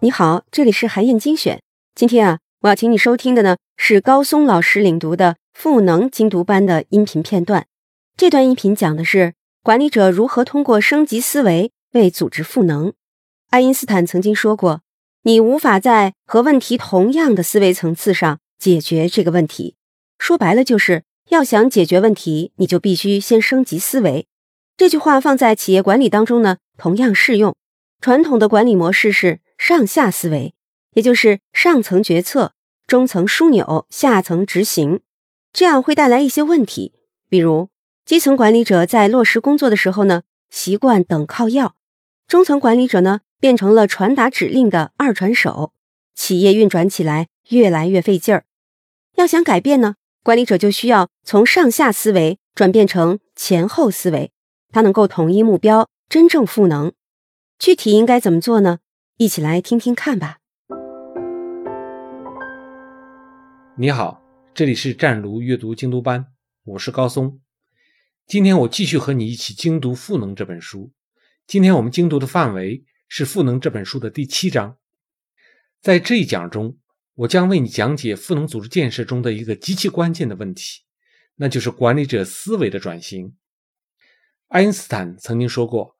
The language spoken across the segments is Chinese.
你好，这里是韩燕精选。今天啊，我要请你收听的呢是高松老师领读的《赋能精读班》的音频片段。这段音频讲的是管理者如何通过升级思维为组织赋能。爱因斯坦曾经说过：“你无法在和问题同样的思维层次上解决这个问题。”说白了，就是要想解决问题，你就必须先升级思维。这句话放在企业管理当中呢，同样适用。传统的管理模式是。上下思维，也就是上层决策，中层枢纽，下层执行，这样会带来一些问题。比如，基层管理者在落实工作的时候呢，习惯等靠要；中层管理者呢，变成了传达指令的二传手，企业运转起来越来越费劲儿。要想改变呢，管理者就需要从上下思维转变成前后思维，他能够统一目标，真正赋能。具体应该怎么做呢？一起来听听看吧。你好，这里是湛卢阅读精读班，我是高松。今天我继续和你一起精读《赋能》这本书。今天我们精读的范围是《赋能》这本书的第七章。在这一讲中，我将为你讲解赋能组织建设中的一个极其关键的问题，那就是管理者思维的转型。爱因斯坦曾经说过。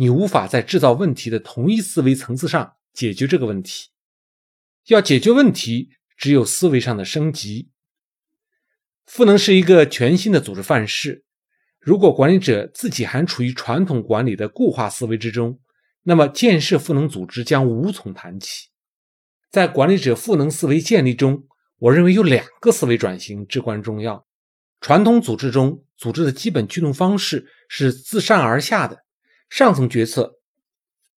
你无法在制造问题的同一思维层次上解决这个问题。要解决问题，只有思维上的升级。赋能是一个全新的组织范式。如果管理者自己还处于传统管理的固化思维之中，那么建设赋能组织将无从谈起。在管理者赋能思维建立中，我认为有两个思维转型至关重要。传统组织中，组织的基本驱动方式是自上而下的。上层决策，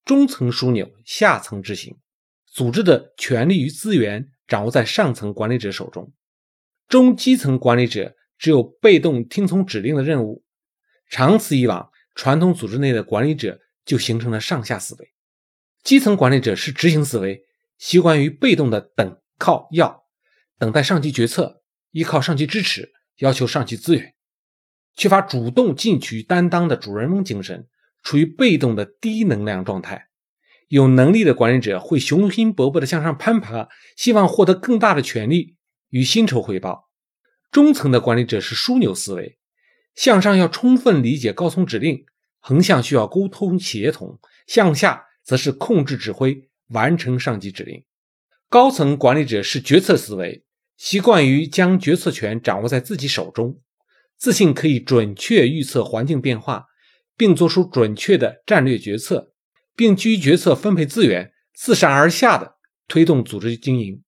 中层枢纽，下层执行。组织的权力与资源掌握在上层管理者手中，中基层管理者只有被动听从指令的任务。长此以往，传统组织内的管理者就形成了上下思维。基层管理者是执行思维，习惯于被动的等靠要，等待上级决策，依靠上级支持，要求上级资源，缺乏主动进取担当的主人翁精神。处于被动的低能量状态，有能力的管理者会雄心勃勃地向上攀爬，希望获得更大的权利与薪酬回报。中层的管理者是枢纽思维，向上要充分理解高层指令，横向需要沟通协同，向下则是控制指挥，完成上级指令。高层管理者是决策思维，习惯于将决策权掌握在自己手中，自信可以准确预测环境变化。并做出准确的战略决策，并基于决策分配资源，自上而下的推动组织经营。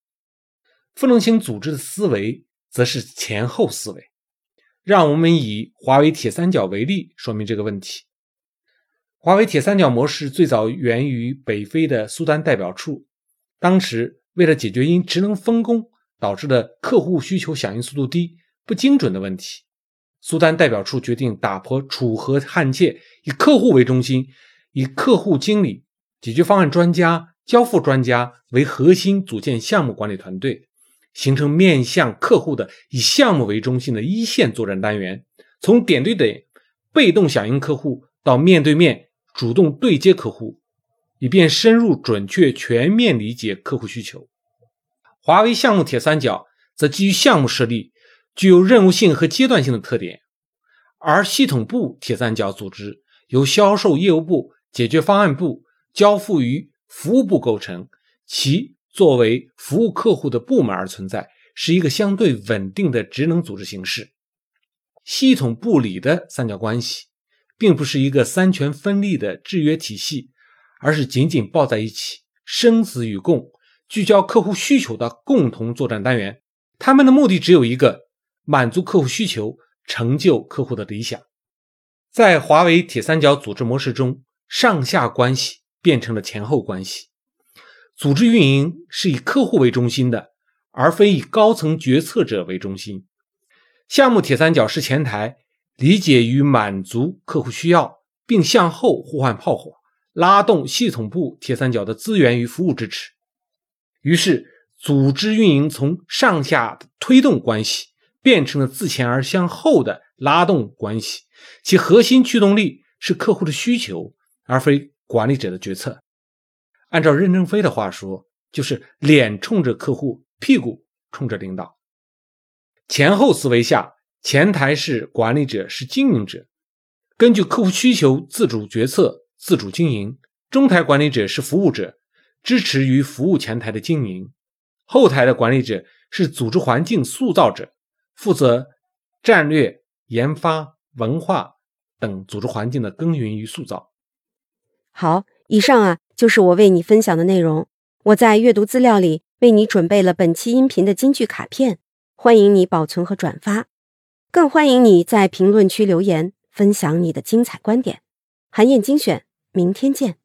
赋能型组织的思维则是前后思维。让我们以华为铁三角为例说明这个问题。华为铁三角模式最早源于北非的苏丹代表处，当时为了解决因职能分工导致的客户需求响应速度低、不精准的问题。苏丹代表处决定打破楚河汉界，以客户为中心，以客户经理、解决方案专家、交付专家为核心，组建项目管理团队，形成面向客户的以项目为中心的一线作战单元，从点对点、被动响应客户到面对面主动对接客户，以便深入、准确、全面理解客户需求。华为项目铁三角则基于项目设立。具有任务性和阶段性的特点，而系统部铁三角组织由销售业务部、解决方案部、交付与服务部构成，其作为服务客户的部门而存在，是一个相对稳定的职能组织形式。系统部里的三角关系，并不是一个三权分立的制约体系，而是紧紧抱在一起，生死与共，聚焦客户需求的共同作战单元。他们的目的只有一个。满足客户需求，成就客户的理想。在华为铁三角组织模式中，上下关系变成了前后关系。组织运营是以客户为中心的，而非以高层决策者为中心。项目铁三角是前台，理解与满足客户需要，并向后呼唤炮火，拉动系统部铁三角的资源与服务支持。于是，组织运营从上下推动关系。变成了自前而向后的拉动关系，其核心驱动力是客户的需求，而非管理者的决策。按照任正非的话说，就是脸冲着客户，屁股冲着领导。前后思维下，前台是管理者，是经营者，根据客户需求自主决策、自主经营；中台管理者是服务者，支持于服务前台的经营；后台的管理者是组织环境塑造者，负责战略、研发、文化等组织环境的耕耘与塑造。好，以上啊就是我为你分享的内容。我在阅读资料里为你准备了本期音频的金句卡片。欢迎你保存和转发，更欢迎你在评论区留言分享你的精彩观点。韩燕精选，明天见。